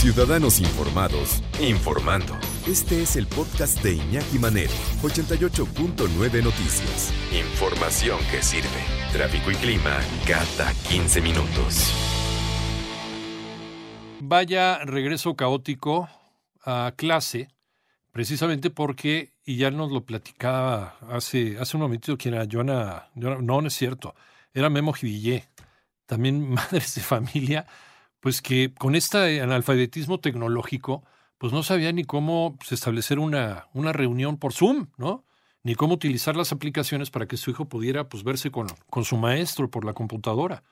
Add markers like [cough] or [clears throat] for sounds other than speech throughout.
Ciudadanos informados, informando. Este es el podcast de Iñaki Manero, 88.9 Noticias. Información que sirve. Tráfico y clima cada 15 minutos. vaya regreso caótico a clase, precisamente porque, y ya nos lo platicaba hace, hace un momentito, quien era Joana, no, no es cierto, era Memo Jivillé, también [laughs] madres de familia, pues que con este analfabetismo tecnológico, pues no sabía ni cómo pues, establecer una, una reunión por Zoom, ¿no? Ni cómo utilizar las aplicaciones para que su hijo pudiera pues, verse con, con su maestro por la computadora.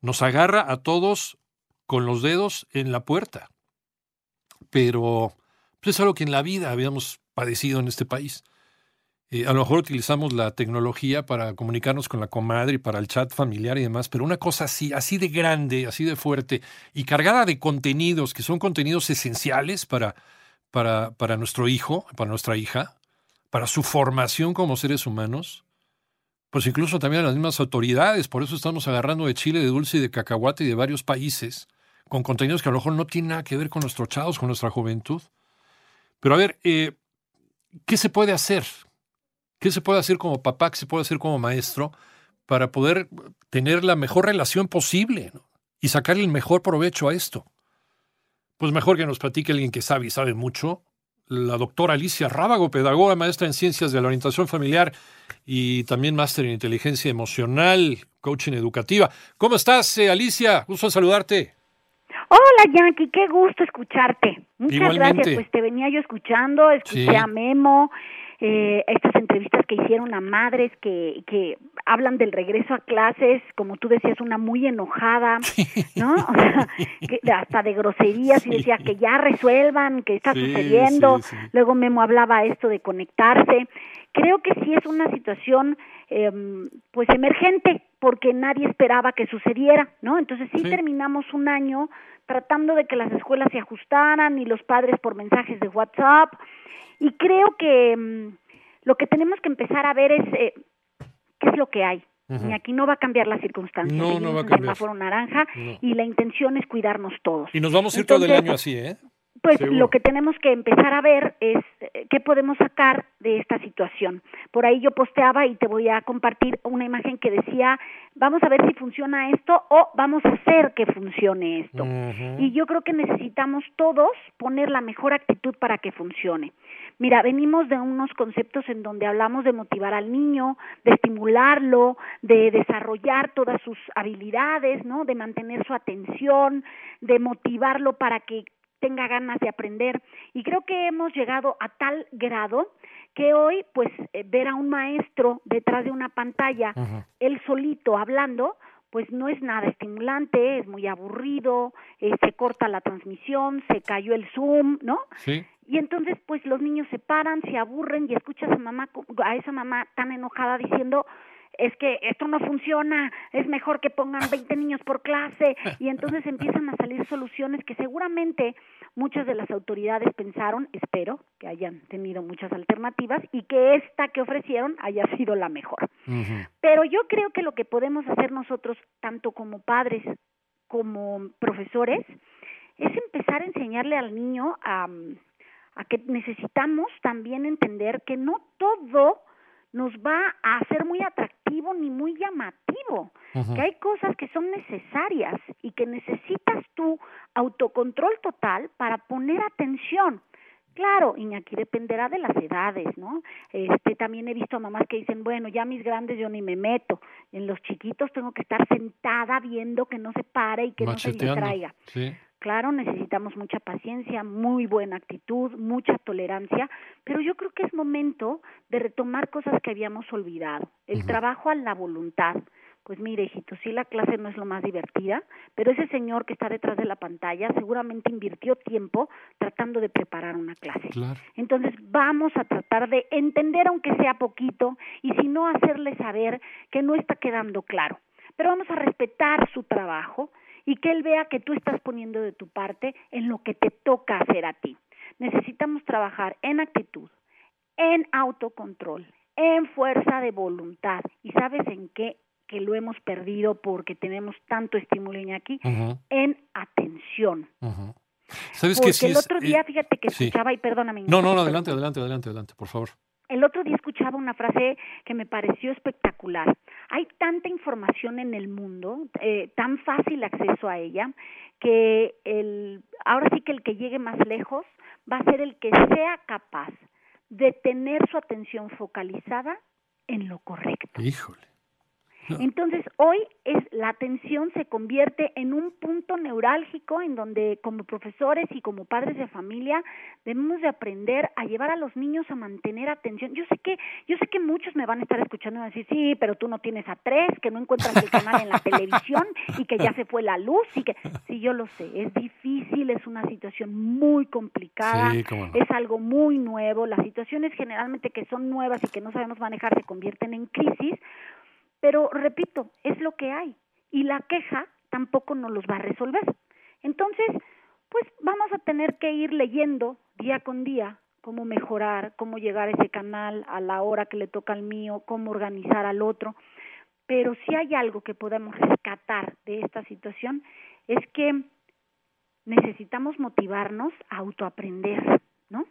Nos agarra a todos con los dedos en la puerta. Pero pues es algo que en la vida habíamos padecido en este país. Eh, a lo mejor utilizamos la tecnología para comunicarnos con la comadre y para el chat familiar y demás, pero una cosa así, así de grande, así de fuerte y cargada de contenidos que son contenidos esenciales para, para, para nuestro hijo, para nuestra hija, para su formación como seres humanos, pues incluso también a las mismas autoridades, por eso estamos agarrando de chile, de dulce y de cacahuate y de varios países, con contenidos que a lo mejor no tienen nada que ver con nuestros chavos, con nuestra juventud. Pero a ver, eh, ¿qué se puede hacer? ¿Qué se puede hacer como papá? ¿Qué se puede hacer como maestro para poder tener la mejor relación posible y sacarle el mejor provecho a esto? Pues mejor que nos platique alguien que sabe y sabe mucho, la doctora Alicia Rábago, pedagoga, maestra en ciencias de la orientación familiar y también máster en inteligencia emocional, coaching educativa. ¿Cómo estás, eh, Alicia? Gusto en saludarte. Hola, Yankee, qué gusto escucharte. Muchas gracias, pues te venía yo escuchando, escuché a Memo, eh, estas entrevistas que hicieron a madres que, que hablan del regreso a clases, como tú decías, una muy enojada, [laughs] ¿no? O sea, que hasta de groserías y decía que ya resuelvan, que está sucediendo. Luego Memo hablaba esto de conectarse. Creo que sí es una situación eh, pues emergente porque nadie esperaba que sucediera, ¿no? Entonces sí, terminamos un año tratando de que las escuelas se ajustaran y los padres por mensajes de WhatsApp y creo que mm, lo que tenemos que empezar a ver es eh, qué es lo que hay. Y aquí no va a cambiar la circunstancia. No, no va a cambiar. semáforo naranja y la intención es cuidarnos todos. Y nos vamos a ir todo el año así, ¿eh? Pues lo que tenemos que empezar a ver es eh, qué podemos sacar de esta situación. Por ahí yo posteaba y te voy a compartir una imagen que decía, vamos a ver si funciona esto o vamos a hacer que funcione esto. Y yo creo que necesitamos todos poner la mejor actitud para que funcione. Mira, venimos de unos conceptos en donde hablamos de motivar al niño, de estimularlo, de desarrollar todas sus habilidades, ¿no? De mantener su atención, de motivarlo para que tenga ganas de aprender. Y creo que hemos llegado a tal grado que hoy, pues, eh, ver a un maestro detrás de una pantalla, él solito hablando, pues no es nada estimulante, es muy aburrido, eh, se corta la transmisión, se cayó el Zoom, ¿no? Sí. Y entonces, pues los niños se paran, se aburren y escuchas a mamá, a esa mamá tan enojada diciendo, es que esto no funciona, es mejor que pongan 20 niños por clase y entonces empiezan a salir soluciones que seguramente muchas de las autoridades pensaron, espero que hayan tenido muchas alternativas y que esta que ofrecieron haya sido la mejor. Pero yo creo que lo que podemos hacer nosotros, tanto como padres como profesores, es empezar a enseñarle al niño a, a que necesitamos también entender que no todo nos va a hacer muy atractivo ni muy llamativo, que hay cosas que son necesarias y que necesitas tu autocontrol total para poner atención. Claro, y aquí dependerá de las edades, ¿no? Este, también he visto a mamás que dicen, bueno, ya mis grandes yo ni me meto, en los chiquitos tengo que estar sentada viendo que no se pare y que no se distraiga. Sí. Claro, necesitamos mucha paciencia, muy buena actitud, mucha tolerancia, pero yo creo que es momento de retomar cosas que habíamos olvidado. El trabajo a la voluntad, pues mire, hijito, sí la clase no es lo más divertida, pero ese señor que está detrás de la pantalla seguramente invirtió tiempo tratando de preparar una clase. Entonces, vamos a tratar de entender aunque sea poquito y si no hacerle saber que no está quedando claro. Pero vamos a respetar su trabajo y que él vea que tú estás poniendo de tu parte en lo que te toca hacer a ti. Necesitamos trabajar en actitud, en autocontrol, en fuerza de voluntad. ¿Y sabes en qué? que lo hemos perdido porque tenemos tanto estímulo aquí, en atención. ¿Sabes porque que el otro día, eh, fíjate que escuchaba, y perdóname. No, no, no, adelante, adelante, adelante, adelante, por favor. El otro día escuchaba una frase que me pareció espectacular. Hay tanta información en el mundo, eh, tan fácil acceso a ella, que el, ahora sí que el que llegue más lejos va a ser el que sea capaz de tener su atención focalizada en lo correcto. Híjole. Entonces, hoy es la atención se convierte en un punto neurálgico en donde como profesores y como padres de familia debemos de aprender a llevar a los niños a mantener atención. Yo sé que yo sé que muchos me van a estar escuchando y decir, "Sí, pero tú no tienes a tres, que no encuentras el canal en la televisión y que ya se fue la luz y que sí, yo lo sé, es difícil, es una situación muy complicada, es algo muy nuevo, las situaciones generalmente que son nuevas y que no sabemos manejar se convierten en crisis pero repito, es lo que hay y la queja tampoco nos los va a resolver. Entonces, pues vamos a tener que ir leyendo día con día cómo mejorar, cómo llegar a ese canal a la hora que le toca al mío, cómo organizar al otro. Pero si hay algo que podemos rescatar de esta situación es que necesitamos motivarnos a autoaprender, ¿no?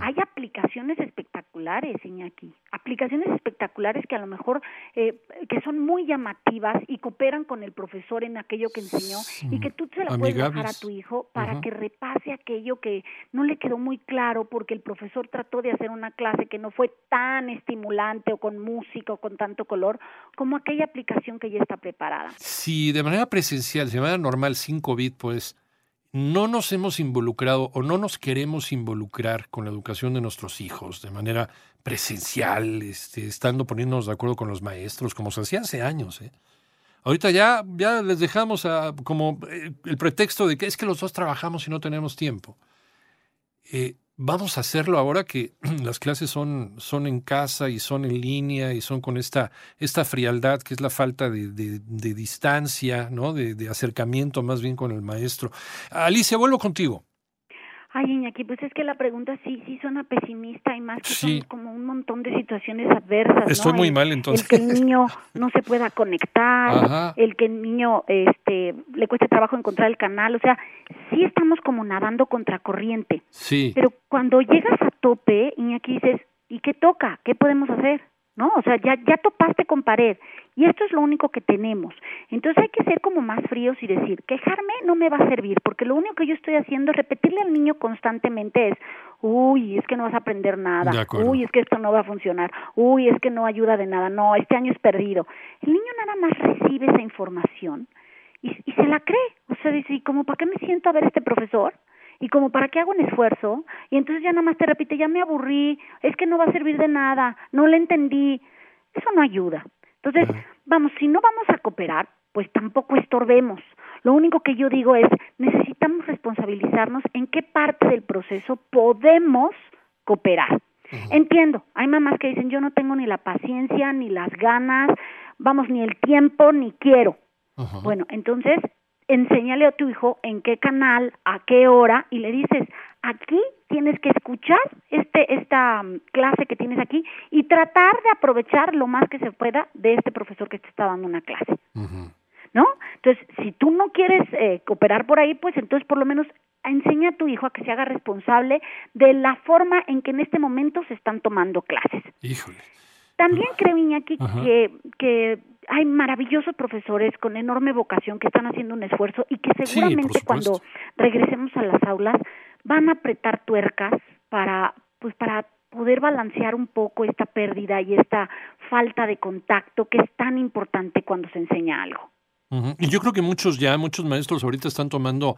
Hay aplicaciones espectaculares, Iñaki, aplicaciones espectaculares que a lo mejor eh, que son muy llamativas y cooperan con el profesor en aquello que enseñó y que tú se la puedes dejar a tu hijo para que repase aquello que no le quedó muy claro porque el profesor trató de hacer una clase que no fue tan estimulante o con música o con tanto color como aquella aplicación que ya está preparada. Si de manera presencial, de manera normal, 5 bits, pues no nos hemos involucrado o no nos queremos involucrar con la educación de nuestros hijos de manera presencial, este, estando poniéndonos de acuerdo con los maestros, como se hacía hace años. ¿eh? Ahorita ya, ya les dejamos como eh, el pretexto de que es que los dos trabajamos y no tenemos tiempo. Eh, vamos a hacerlo ahora que [clears throat] las clases son, son en casa y son en línea y son con esta, esta frialdad que es la falta de, de, distancia, ¿no? De, de, acercamiento más bien con el maestro. Alicia, vuelvo contigo. Ay, Iñaki, pues es que la pregunta sí, sí suena pesimista y más que son como un montón de situaciones adversas. Estoy muy mal entonces. El que el niño no se pueda conectar, el que el niño este, le cueste trabajo encontrar el canal, o sea, sí estamos como nadando contra corriente. Sí. Pero cuando llegas a tope, Iñaki dices, ¿y qué toca? ¿Qué podemos hacer? ¿No? O sea, ya, ya topaste con pared y esto es lo único que tenemos. Entonces hay que ser como más fríos y decir, quejarme no me va a servir, porque lo único que yo estoy haciendo es repetirle al niño constantemente es, uy, es que no vas a aprender nada, uy, es que esto no va a funcionar, uy, es que no ayuda de nada, no, este año es perdido. El niño nada más recibe esa información y, y se la cree, o sea, dice, ¿y como para qué me siento a ver este profesor? Y como para qué hago un esfuerzo y entonces ya nada más te repite, ya me aburrí, es que no va a servir de nada, no le entendí, eso no ayuda. Entonces, vamos, si no vamos a cooperar, pues tampoco estorbemos. Lo único que yo digo es, necesitamos responsabilizarnos en qué parte del proceso podemos cooperar. Entiendo, hay mamás que dicen, yo no tengo ni la paciencia, ni las ganas, vamos, ni el tiempo, ni quiero. Bueno, entonces enséñale a tu hijo en qué canal, a qué hora y le dices, aquí tienes que escuchar este esta mm, clase que tienes aquí y tratar de aprovechar lo más que se pueda de este profesor que te está dando una clase. ¿No? Entonces, si tú no quieres eh, cooperar por ahí, pues entonces por lo menos enseña a tu hijo a que se haga responsable de la forma en que en este momento se están tomando clases. Híjole. También creo, Iñaki, que, que hay maravillosos profesores con enorme vocación que están haciendo un esfuerzo y que seguramente cuando regresemos a las aulas van a apretar tuercas para pues para poder balancear un poco esta pérdida y esta falta de contacto que es tan importante cuando se enseña algo. Y yo creo que muchos ya, muchos maestros ahorita están tomando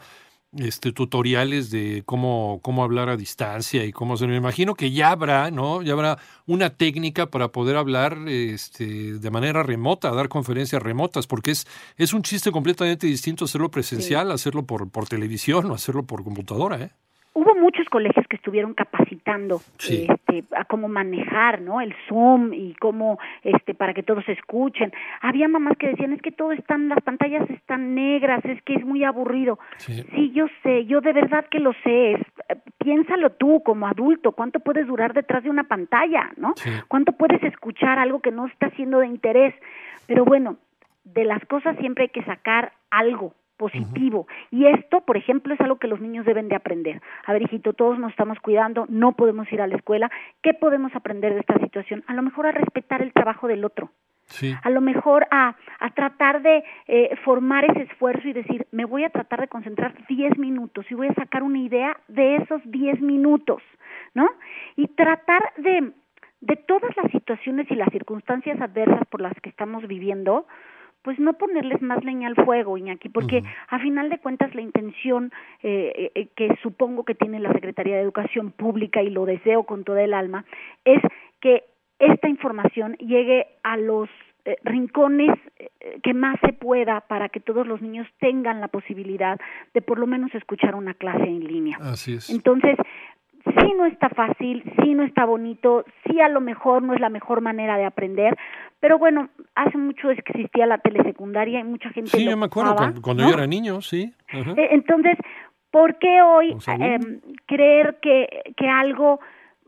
este, tutoriales de cómo, cómo hablar a distancia y cómo se me imagino que ya habrá, ¿no? Ya habrá una técnica para poder hablar este, de manera remota, dar conferencias remotas, porque es, es un chiste completamente distinto hacerlo presencial, hacerlo por, por televisión o hacerlo por computadora, ¿eh? Hubo muchos colegios que estuvieron capacitando este, a cómo manejar no el zoom y cómo este para que todos escuchen. Había mamás que decían es que todo están las pantallas están negras es que es muy aburrido sí, yo sé yo de verdad que lo sé piénsalo tú como adulto cuánto puedes durar detrás de una pantalla no cuánto puedes escuchar algo que no está siendo de interés pero bueno de las cosas siempre hay que sacar algo positivo. Y esto, por ejemplo, es algo que los niños deben de aprender. A ver, hijito, todos nos estamos cuidando, no podemos ir a la escuela. ¿Qué podemos aprender de esta situación? A lo mejor a respetar el trabajo del otro. Sí. A lo mejor a, a tratar de eh, formar ese esfuerzo y decir, me voy a tratar de concentrar 10 minutos y voy a sacar una idea de esos 10 minutos, ¿no? Y tratar de, de todas las situaciones y las circunstancias adversas por las que estamos viviendo, pues no ponerles más leña al fuego, Iñaki, porque a final de cuentas la intención eh, eh, que supongo que tiene la Secretaría de Educación Pública y lo deseo con toda el alma es que esta información llegue a los eh, rincones que más se pueda para que todos los niños tengan la posibilidad de por lo menos escuchar una clase en línea. Así es. Entonces, sí no está fácil, sí no está bonito, sí a lo mejor no es la mejor manera de aprender, pero bueno, hace mucho es que existía la telesecundaria y mucha gente. Sí, yo me acuerdo cuando, yo era niño, sí. E, entonces, ¿por qué hoy em, creer que, que algo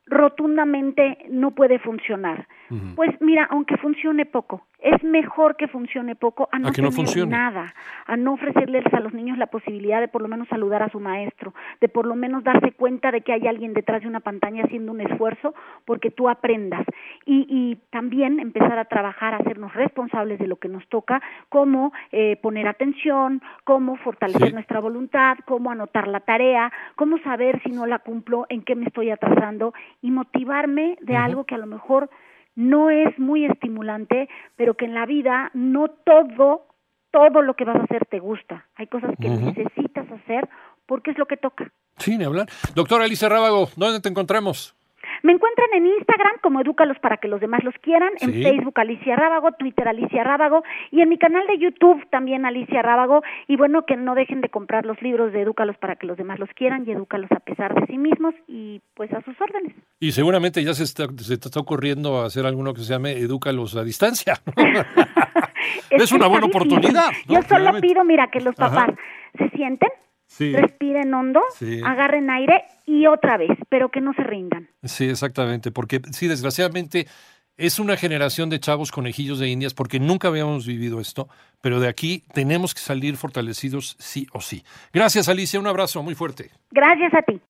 rotundamente no puede funcionar? Pues mira, aunque funcione poco, es mejor que funcione poco a no, tener nada, a no ofrecerles a los niños la posibilidad de por lo menos saludar a su maestro, de por lo menos darse cuenta de que hay alguien detrás de una pantalla haciendo un esfuerzo porque tú aprendas. Y, y también empezar a trabajar, a hacernos responsables de lo que nos toca, cómo eh, poner atención, cómo fortalecer nuestra voluntad, cómo anotar la tarea, cómo saber si no la cumplo, en qué me estoy atrasando y motivarme de algo que a lo mejor no es muy estimulante, pero que en la vida no todo, todo lo que vas a hacer te gusta. Hay cosas que necesitas hacer porque es lo que toca. Sí, ni hablar. Doctora Alicia Rábago, ¿dónde te encontramos? Me encuentran en Instagram como Edúcalos para que los demás los quieran, en Facebook Alicia Rábago, Twitter Alicia Rábago y en mi canal de YouTube también Alicia Rábago. Y bueno, que no dejen de comprar los libros de Edúcalos para que los demás los quieran y Edúcalos a pesar de sí mismos y pues a sus órdenes. Y seguramente ya se, está, se te está ocurriendo hacer alguno que se llame Edúcalos a distancia. [laughs] es, una buena oportunidad. Yo solo pido, mira, que los papás se sienten respiren hondo, agarren aire y otra vez, pero que no se rindan. Sí, exactamente, porque sí, desgraciadamente es una generación de chavos conejillos de indias porque nunca habíamos vivido esto, pero de aquí tenemos que salir fortalecidos sí o sí. Gracias, Alicia, un abrazo muy fuerte. Gracias a ti.